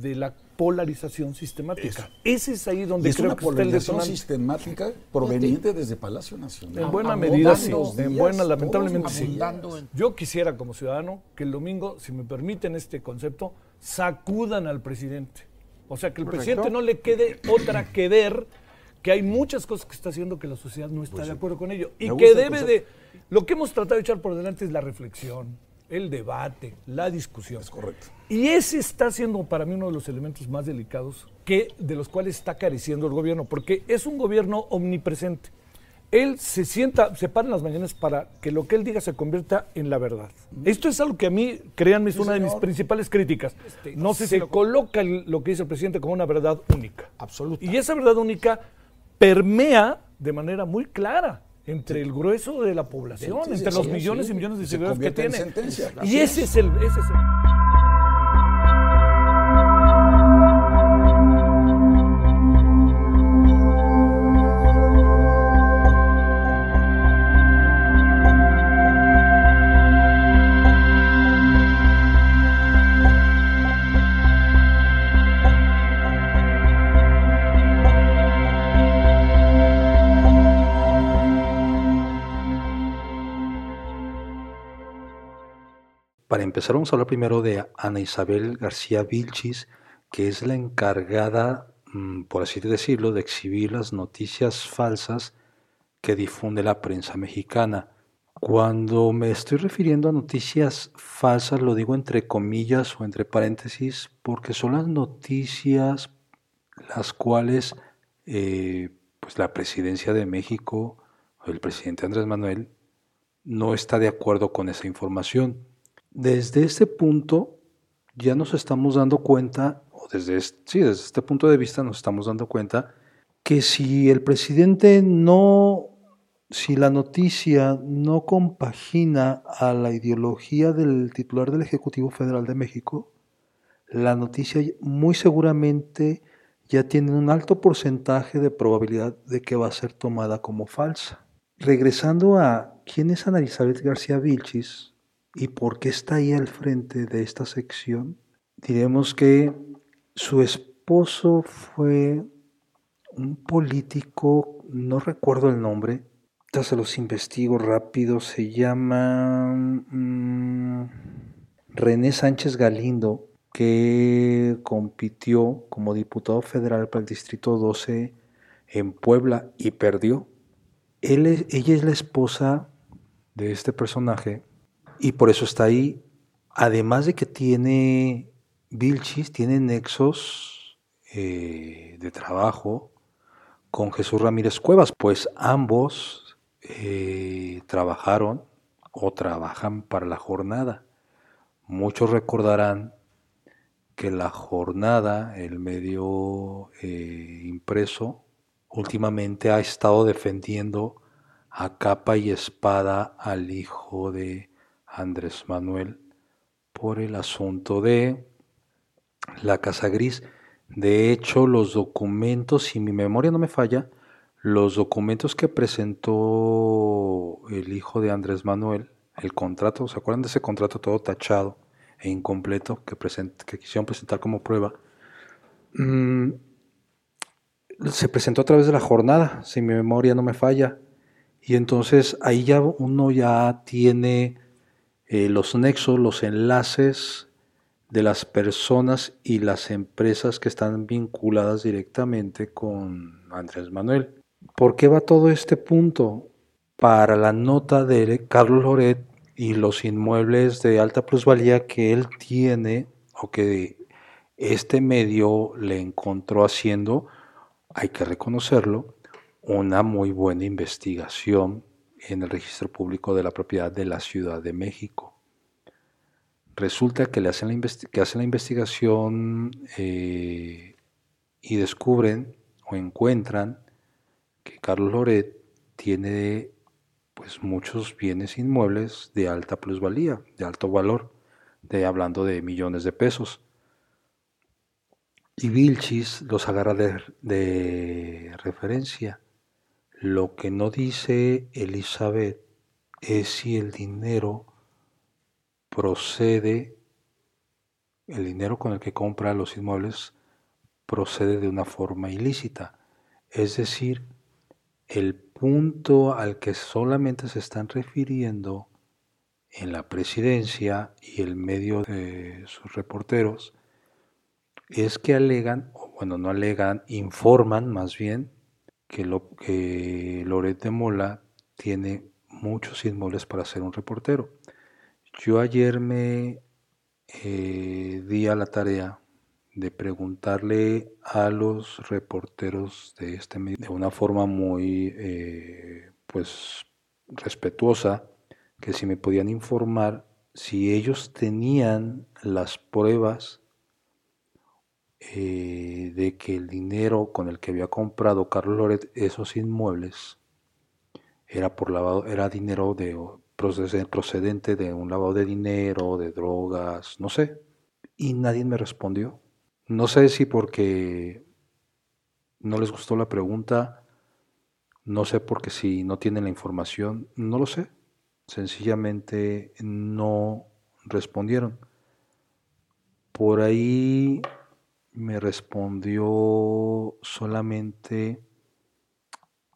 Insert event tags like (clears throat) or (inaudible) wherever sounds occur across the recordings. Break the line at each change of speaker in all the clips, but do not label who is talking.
de la polarización sistemática. Ese es ahí donde
es
creo
una
que está el
sistemática proveniente desde Palacio Nacional.
En buena
abundando
medida sí, en buena lamentablemente sí. Yo quisiera como ciudadano que el domingo, si me permiten este concepto, sacudan al presidente. O sea, que el presidente no le quede otra que ver que hay muchas cosas que está haciendo que la sociedad no está de acuerdo con ello y
Me
que debe de lo que hemos tratado de echar por delante es la reflexión, el debate, la discusión.
Es correcto.
Y ese está siendo para mí uno de los elementos más delicados que, de los cuales está careciendo el gobierno, porque es un gobierno omnipresente. Él se sienta, se para en las mañanas para que lo que él diga se convierta en la verdad. Esto es algo que a mí, créanme, es una de mis principales críticas. No se coloca lo que dice el presidente como una verdad única.
Absoluta.
Y esa verdad única permea de manera muy clara entre el grueso de la población,
Sí, sí,
entre los millones y millones de
Se
seguidores que tiene.
sentencia.
Y ese es el... Ese es el
Para empezar, vamos a hablar primero de Ana Isabel García Vilchis, que es la encargada, mm, por así decirlo, de exhibir las noticias falsas que difunde la prensa mexicana. Cuando me estoy refiriendo a noticias falsas, lo digo entre comillas o entre paréntesis, porque son las noticias las cuales eh, pues la presidencia de México, el presidente Andrés Manuel, no está de acuerdo con esa información. Desde este punto ya nos estamos dando cuenta, o desde este, sí, desde este punto de vista nos estamos dando cuenta que si el presidente no, si la noticia no compagina a la ideología del titular del Ejecutivo Federal de México, la noticia muy seguramente ya tiene un alto porcentaje de probabilidad de que va a ser tomada como falsa. Regresando a quién es Ana Elizabeth García Vilchis y por qué está ahí al frente de esta sección, diremos que su esposo fue un político, no recuerdo el nombre, ya se los investigo rápido, se llama mm, René Sánchez Galindo, que compitió como diputado federal para el Distrito 12 en Puebla y perdió. Ella es la esposa de este personaje y por eso está ahí. Además de que tiene Vilchis, tiene nexos eh, de trabajo con Jesús Ramírez Cuevas, pues ambos eh, trabajaron o trabajan para la jornada. Muchos recordarán que la jornada, el medio eh, impreso, últimamente ha estado defendiendo a capa y espada al hijo de Andrés Manuel por el asunto de la Casa Gris. De hecho, los documentos, si mi memoria no me falla, los documentos que presentó el hijo de Andrés Manuel, el contrato, ¿se acuerdan de ese contrato todo tachado e incompleto que, quisieron presentar como prueba? Mm, se presentó a través de la jornada, si mi memoria no me falla. Y entonces ahí ya uno ya tiene eh, los nexos, los enlaces de las personas y las empresas que están vinculadas directamente con Andrés Manuel. ¿Por qué va todo este punto? Para la nota de Carlos Loret y los inmuebles de alta plusvalía que él tiene o que este medio le encontró haciendo, hay que reconocerlo, una muy buena investigación en el registro público de la propiedad de la Ciudad de México. Resulta que, le hacen la, que hacen la investigación eh, y descubren o encuentran que Carlos Loret tiene pues muchos bienes inmuebles de alta plusvalía, de alto valor, de hablando de millones de pesos. Y Vilchis los agarra de referencia. Lo que no dice Elizabeth es si el dinero procede el dinero con el que compra los inmuebles procede de una forma ilícita. Es decir, el punto al que solamente se están refiriendo en la presidencia y el medio de sus reporteros es que alegan, o bueno, no alegan, informan más bien que, lo, de Mola tiene muchos inmuebles para ser un reportero. Yo ayer me eh, di a la tarea de preguntarle a los reporteros de este medio de una forma muy eh, pues respetuosa que si me podían informar si ellos tenían las pruebas eh, de que el dinero con el que había comprado Carlos Loret esos inmuebles era por lavado, era dinero de procedente de un lavado de dinero, de drogas, no sé. Y nadie me respondió. No sé si porque no les gustó la pregunta, no sé porque si no tienen la información, no lo sé. Sencillamente no respondieron. Por ahí me respondió solamente,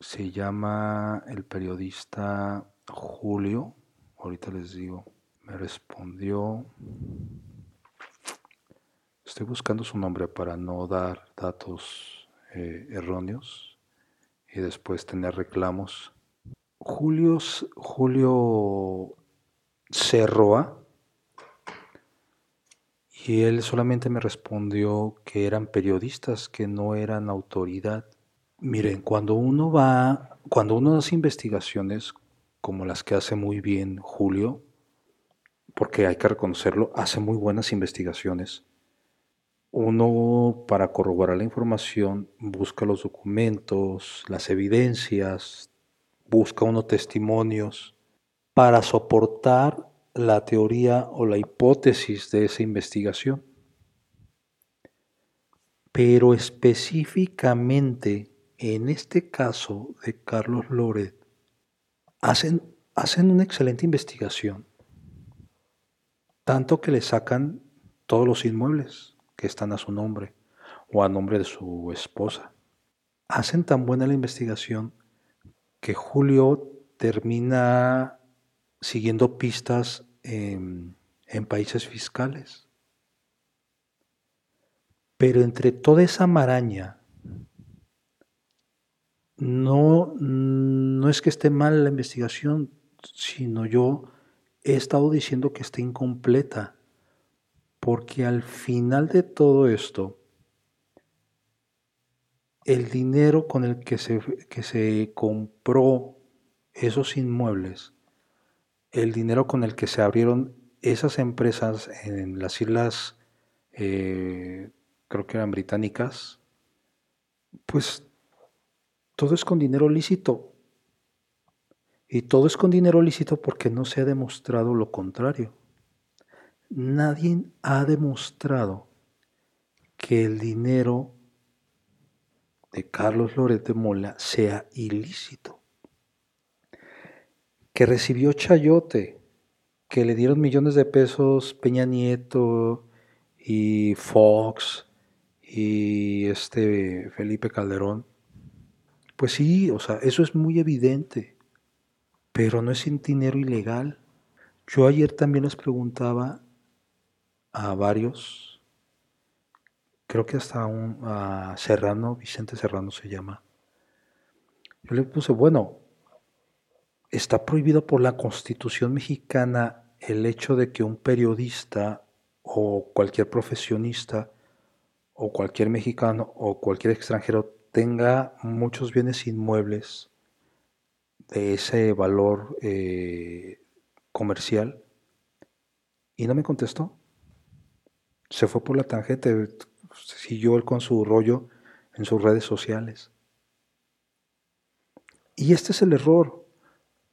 se llama el periodista Julio, ahorita les digo, me respondió, estoy buscando su nombre para no dar datos eh, erróneos y después tener reclamos. Julio, Julio Cerroa, y él solamente me respondió que eran periodistas, que no eran autoridad. Miren, cuando uno va, cuando uno hace investigaciones como las que hace muy bien Julio, porque hay que reconocerlo, hace muy buenas investigaciones. Uno, para corroborar la información, busca los documentos, las evidencias, busca unos testimonios para soportar la teoría o la hipótesis de esa investigación. Pero específicamente en este caso de Carlos Loret, hacen, hacen una excelente investigación, tanto que le sacan todos los inmuebles que están a su nombre o a nombre de su esposa. Hacen tan buena la investigación que Julio termina siguiendo pistas en, países fiscales. Pero entre toda esa maraña, no, no es que esté mal la investigación, sino yo he estado diciendo que está incompleta, porque al final de todo esto, el dinero con el que se, que se compró esos inmuebles el dinero con el que se abrieron esas empresas en las islas, eh, creo que eran británicas, pues todo es con dinero lícito. Y todo es con dinero lícito porque no se ha demostrado lo contrario. Nadie ha demostrado que el dinero de Carlos Loret de Mola sea ilícito que recibió Chayote, que le dieron millones de pesos Peña Nieto y Fox y este Felipe Calderón. Pues sí, o sea, eso es muy evidente, pero no es sin dinero ilegal. Yo ayer también les preguntaba a varios, creo que hasta un, a Serrano, Vicente Serrano se llama. Yo le puse, bueno, está prohibido por la Constitución mexicana el hecho de que un periodista o cualquier profesionista o cualquier mexicano o cualquier extranjero tenga muchos bienes inmuebles de ese valor eh, comercial y no me contestó. Se fue por la tangente, siguió él con su rollo en sus redes sociales. Y este es el error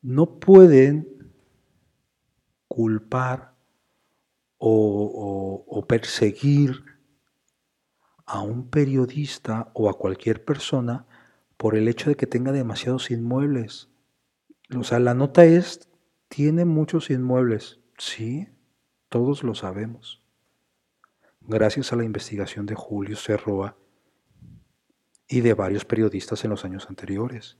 no pueden culpar o, perseguir a un periodista o a cualquier persona por el hecho de que tenga demasiados inmuebles. O sea, la nota es, tiene muchos inmuebles. Sí, todos lo sabemos. gracias a la investigación de Julio Cerroa y de varios periodistas en los años anteriores.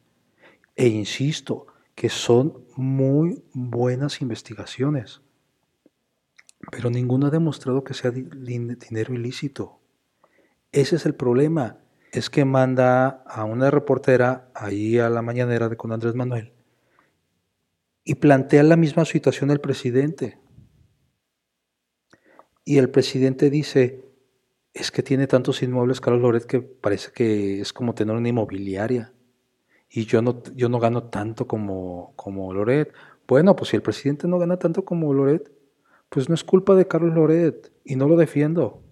E insisto que son muy buenas investigaciones, pero ninguno ha demostrado que sea dinero ilícito. Ese es el problema, es que manda a una reportera ahí a la mañanera de con Andrés Manuel y plantea la misma situación el presidente. Y el presidente dice, es que tiene tantos inmuebles Carlos Loret que parece que es como tener una inmobiliaria. Y yo no, yo no gano tanto como, como Loret. Bueno, pues si el presidente no gana tanto como Loret, pues no es culpa de Carlos Loret y no lo defiendo.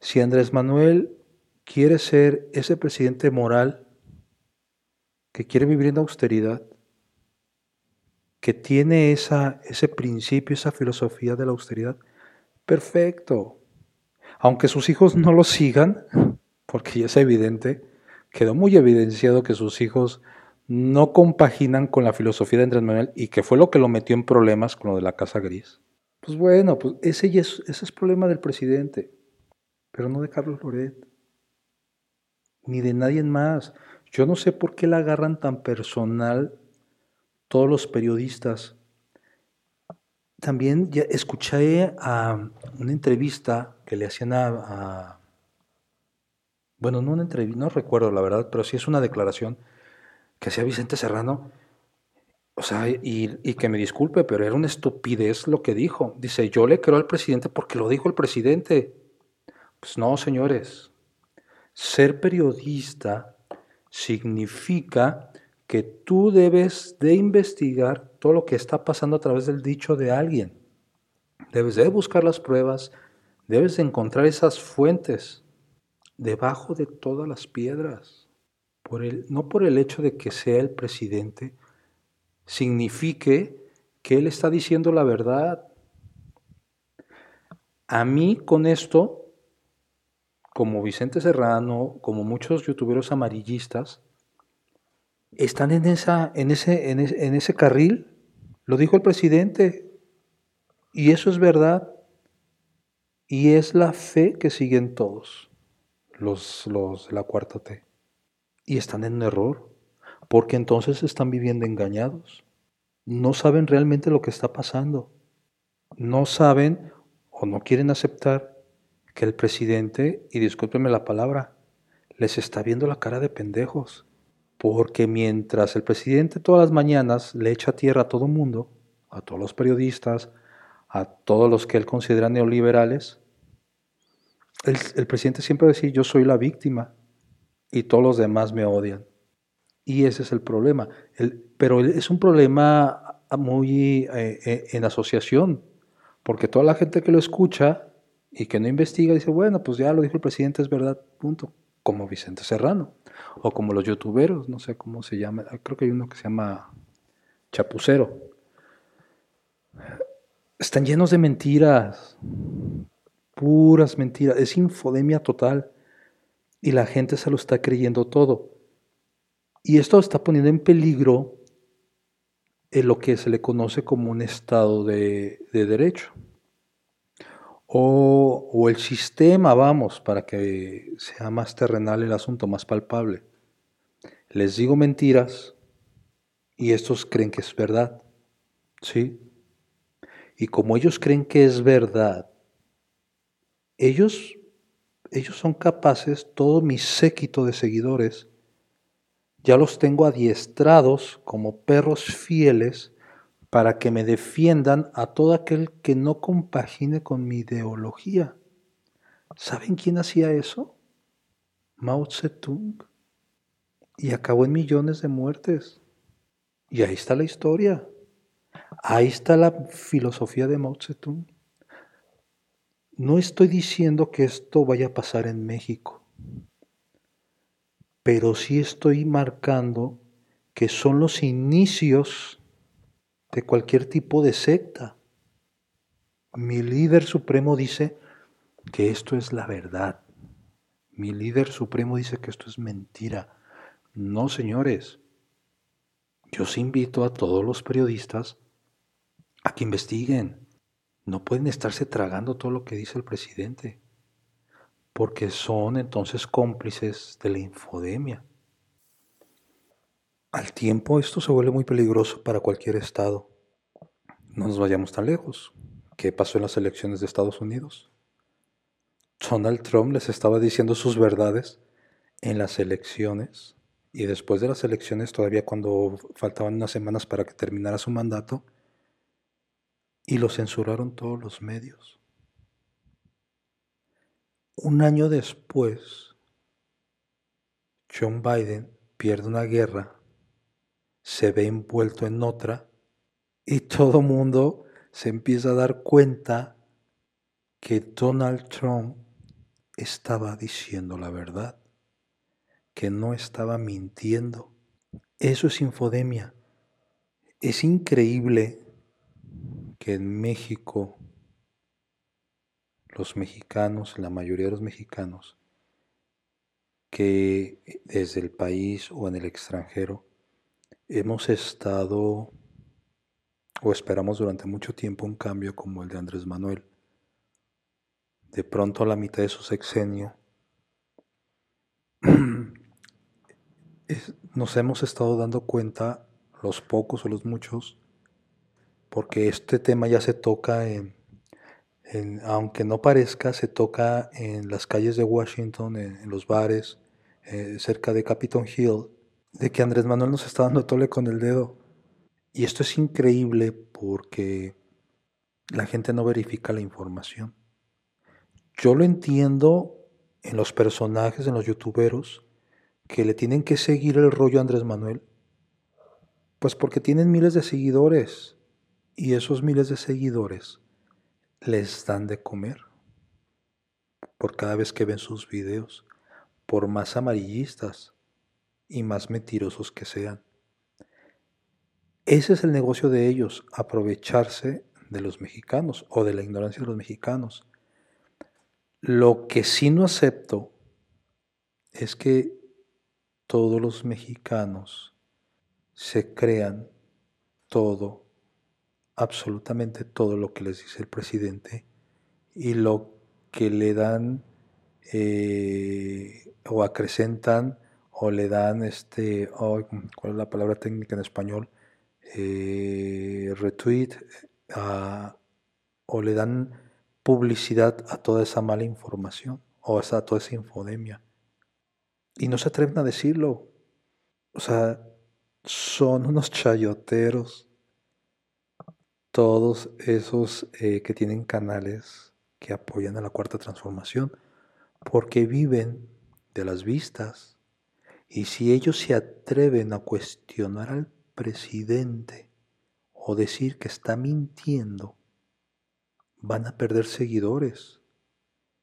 Si Andrés Manuel quiere ser ese presidente moral que quiere vivir en austeridad, que tiene esa, ese principio, esa filosofía de la austeridad, perfecto aunque sus hijos no lo sigan, (laughs) porque ya es evidente, quedó muy evidenciado que sus hijos no compaginan con la filosofía de Andrés Manuel y que fue lo que lo metió en problemas con lo de la Casa Gris. Pues bueno, pues ese, es, ese es problema del presidente, pero no de Carlos Loret, ni de nadie más. Yo no sé por qué la agarran tan personal todos los periodistas. También ya escuché a una entrevista que le hacían a, bueno, no una entrevista, no recuerdo la verdad, pero sí es una declaración que hacía Vicente Serrano, o sea, y, y, que me disculpe, pero era una estupidez lo que dijo. Dice, yo le creo al presidente porque lo dijo el presidente. Pues no, señores, ser periodista significa que tú debes de investigar todo lo que está pasando a través del dicho de alguien. Debes de buscar las pruebas, Debes encontrar esas fuentes debajo de todas las piedras. Por el, no por el hecho de que sea el presidente, signifique que él está diciendo la verdad. A mí con esto, como Vicente Serrano, como muchos youtuberos amarillistas, están en, esa, en, ese, en, ese, en ese carril. Lo dijo el presidente. Y eso es verdad. Y es la fe que siguen todos los, los de la cuarta T. Y están en un error, porque entonces están viviendo engañados. No saben realmente lo que está pasando. No saben o no quieren aceptar que el presidente, y discúlpenme la palabra, les está viendo la cara de pendejos. Porque mientras el presidente todas las mañanas le echa tierra a todo mundo, a todos los periodistas, a todos los que él considera neoliberales, el, presidente siempre decir yo soy la víctima y todos los demás me odian. Y ese es el problema. pero es un problema muy eh, eh, en asociación, porque toda la gente que lo escucha y que no investiga dice, bueno, pues ya lo dijo el presidente, es verdad, punto. Como Vicente Serrano, o como los youtuberos, no sé cómo se llama, creo que hay uno que se llama Chapucero están llenos de mentiras, puras mentiras, es infodemia total y la gente se lo está creyendo todo. Y esto está poniendo en peligro en lo que se le conoce como un Estado de, derecho. O, o, el sistema, vamos, para que sea más terrenal el asunto, más palpable. Les digo mentiras y estos creen que es verdad. ¿Sí? Y como ellos creen que es verdad, ellos, ellos son capaces, todo mi séquito de seguidores, ya los tengo adiestrados como perros fieles para que me defiendan a todo aquel que no compagine con mi ideología. ¿Saben quién hacía eso? Mao Zedong. Y acabó en millones de muertes. Y ahí está la historia. Ahí está la filosofía de Mao Zedong. No estoy diciendo que esto vaya a pasar en México, pero sí estoy marcando que son los inicios de cualquier tipo de secta. Mi líder supremo dice que esto es la verdad. Mi líder supremo dice que esto es mentira. No, señores. Yo os invito a todos los periodistas a que investiguen. No pueden estarse tragando todo lo que dice el presidente, porque son entonces cómplices de la infodemia. Al tiempo esto se vuelve muy peligroso para cualquier estado. No nos vayamos tan lejos. ¿Qué pasó en las elecciones de Estados Unidos? Donald Trump les estaba diciendo sus verdades en las elecciones y después de las elecciones, todavía cuando faltaban unas semanas para que terminara su mandato, y lo censuraron todos los medios. Un año después, John Biden pierde una guerra, se ve envuelto en otra, y todo mundo se empieza a dar cuenta que Donald Trump estaba diciendo la verdad, que no estaba mintiendo. Eso es infodemia. Es increíble que en México los mexicanos, la mayoría de los mexicanos, que desde el país o en el extranjero hemos estado o esperamos durante mucho tiempo un cambio como el de Andrés Manuel. De pronto a la mitad de su sexenio (clears throat) nos hemos estado dando cuenta, los pocos o los muchos, porque este tema ya se toca en, aunque no parezca, se toca en las calles de Washington, en, los bares, eh, cerca de Capitol Hill, de que Andrés Manuel nos está dando tole con el dedo. Y esto es increíble porque la gente no verifica la información. Yo lo entiendo en los personajes, en los youtuberos, que le tienen que seguir el rollo a Andrés Manuel. Pues porque tienen miles de seguidores y esos miles de seguidores les dan de comer por cada vez que ven sus videos, por más amarillistas y más mentirosos que sean. Ese es el negocio de ellos, aprovecharse de los mexicanos o de la ignorancia de los mexicanos. Lo que sí no acepto es que todos los mexicanos se crean todo, absolutamente todo lo que les dice el presidente y lo que le dan eh, o acrecentan o le dan este, ¿cuál es la palabra técnica en español? eh, retweet o le dan publicidad a toda esa mala información o a toda esa infodemia. Y no se atreven a decirlo. O sea, son unos chayoteros. Todos esos eh, que tienen canales que apoyan a la cuarta transformación, porque viven de las vistas. Y si ellos se atreven a cuestionar al presidente o decir que está mintiendo, van a perder seguidores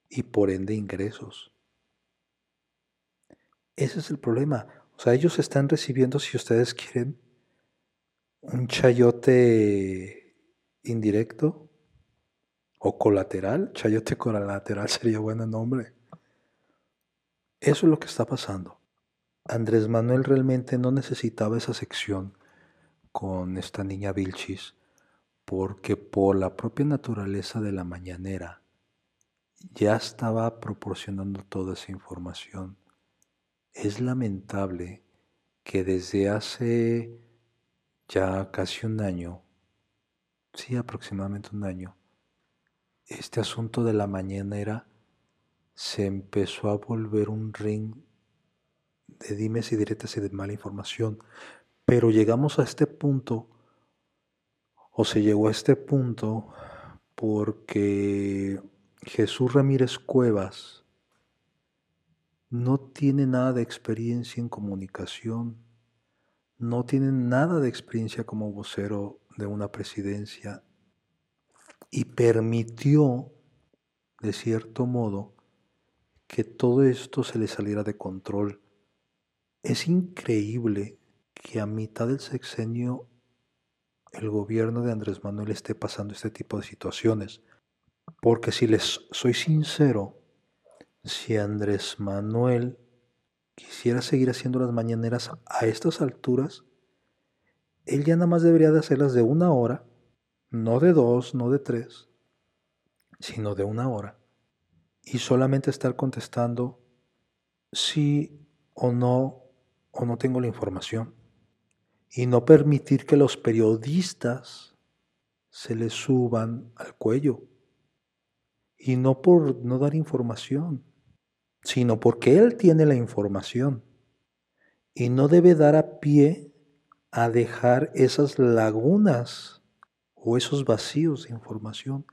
y por ende ingresos. Ese es el problema. O sea, ellos están recibiendo, si ustedes quieren, un chayote indirecto o colateral. Chayote colateral (laughs) sería buen nombre. Eso es lo que está pasando. Andrés Manuel realmente no necesitaba esa sección con esta niña Vilchis, porque por la propia naturaleza de la mañanera ya estaba proporcionando toda esa información. Es lamentable que desde hace ya casi un año, sí, aproximadamente un año, este asunto de la mañanera se empezó a volver un ring de dimes y diretas y de mala información. Pero llegamos a este punto, o se llegó a este punto, porque Jesús Ramírez Cuevas no tiene nada de experiencia en comunicación, no tiene nada de experiencia como vocero de una presidencia y permitió, de cierto modo, que todo esto se le saliera de control. Es increíble que a mitad del sexenio el gobierno de Andrés Manuel esté pasando este tipo de situaciones. Porque si les soy sincero, si Andrés Manuel quisiera seguir haciendo las mañaneras a estas alturas, él ya nada más debería de hacerlas de una hora, no de dos, no de tres, sino de una hora, y solamente estar contestando sí o no, o no tengo la información, y no permitir que los periodistas se le suban al cuello, y no por no dar información, sino porque él tiene la información, y no debe dar a pie a dejar esas lagunas o esos vacíos de información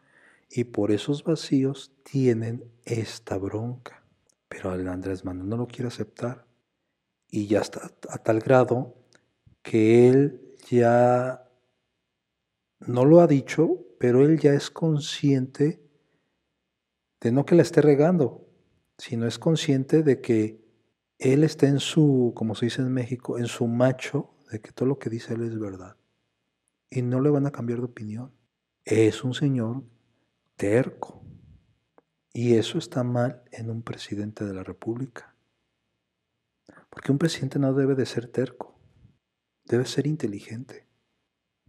y por esos vacíos tienen esta bronca. Pero el Andrés Manuel no lo quiere aceptar. Y ya está a tal grado que él ya no lo ha dicho, pero él ya es consciente de no que la esté regando, sino es consciente de que él está en su, como se dice en México, en su macho, de que todo lo que dice él es verdad. Y no le van a cambiar de opinión. Es un señor terco. Y eso está mal en un presidente de la República. Porque un presidente no debe de ser terco, debe ser inteligente,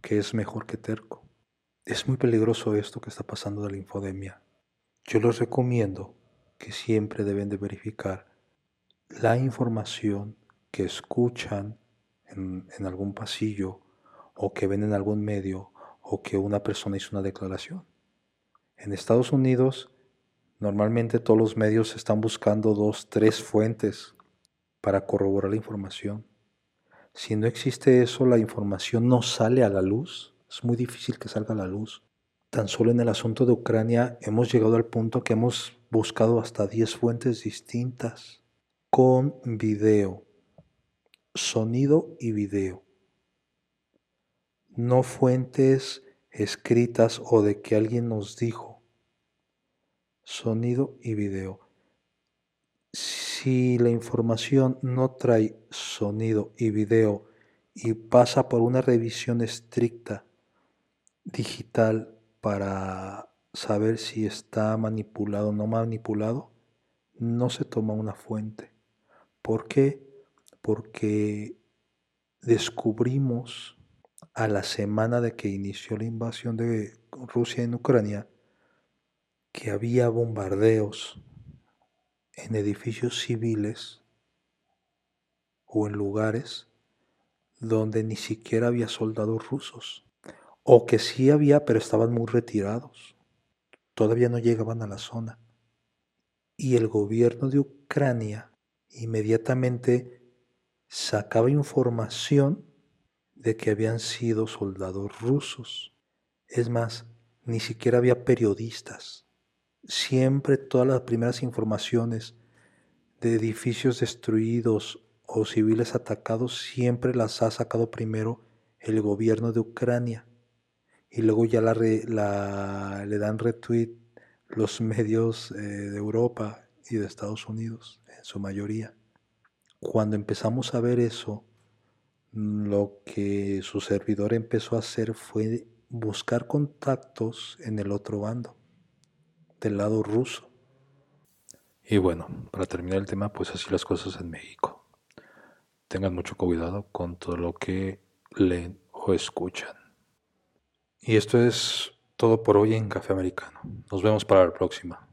que es mejor que terco. Es muy peligroso esto que está pasando de la infodemia. Yo les recomiendo que siempre deben de verificar la información que escuchan en, algún pasillo o que ven en algún medio o que una persona hizo una declaración. En Estados Unidos, normalmente todos los medios están buscando dos, tres fuentes para corroborar la información. Si no existe eso, la información no sale a la luz. Es muy difícil que salga a la luz. Tan solo en el asunto de Ucrania hemos llegado al punto que hemos buscado hasta 10 fuentes distintas con video, sonido y video. No fuentes escritas o de que alguien nos dijo. Sonido y video. Si la información no trae sonido y video y pasa por una revisión estricta digital para saber si está manipulado o no manipulado, no se toma una fuente. ¿Por qué? Porque descubrimos a la semana de que inició la invasión de Rusia en Ucrania que había bombardeos en edificios civiles o en lugares donde ni siquiera había soldados rusos, o que sí había, pero estaban muy retirados, todavía no llegaban a la zona. Y el gobierno de Ucrania inmediatamente sacaba información de que habían sido soldados rusos. Es más, ni siquiera había periodistas. Siempre todas las primeras informaciones de edificios destruidos o civiles atacados siempre las ha sacado primero el gobierno de Ucrania y luego ya le dan retweet los (laughs) medios eh, de Europa y de Estados Unidos en su mayoría. Cuando empezamos a ver eso, lo que su servidor empezó a hacer fue buscar contactos en el otro bando, del lado ruso. Y bueno, para terminar el tema, pues así las cosas en México. Tengan mucho cuidado con todo lo que leen o escuchan. Y esto es todo por hoy en Café Americano. Nos vemos para la próxima.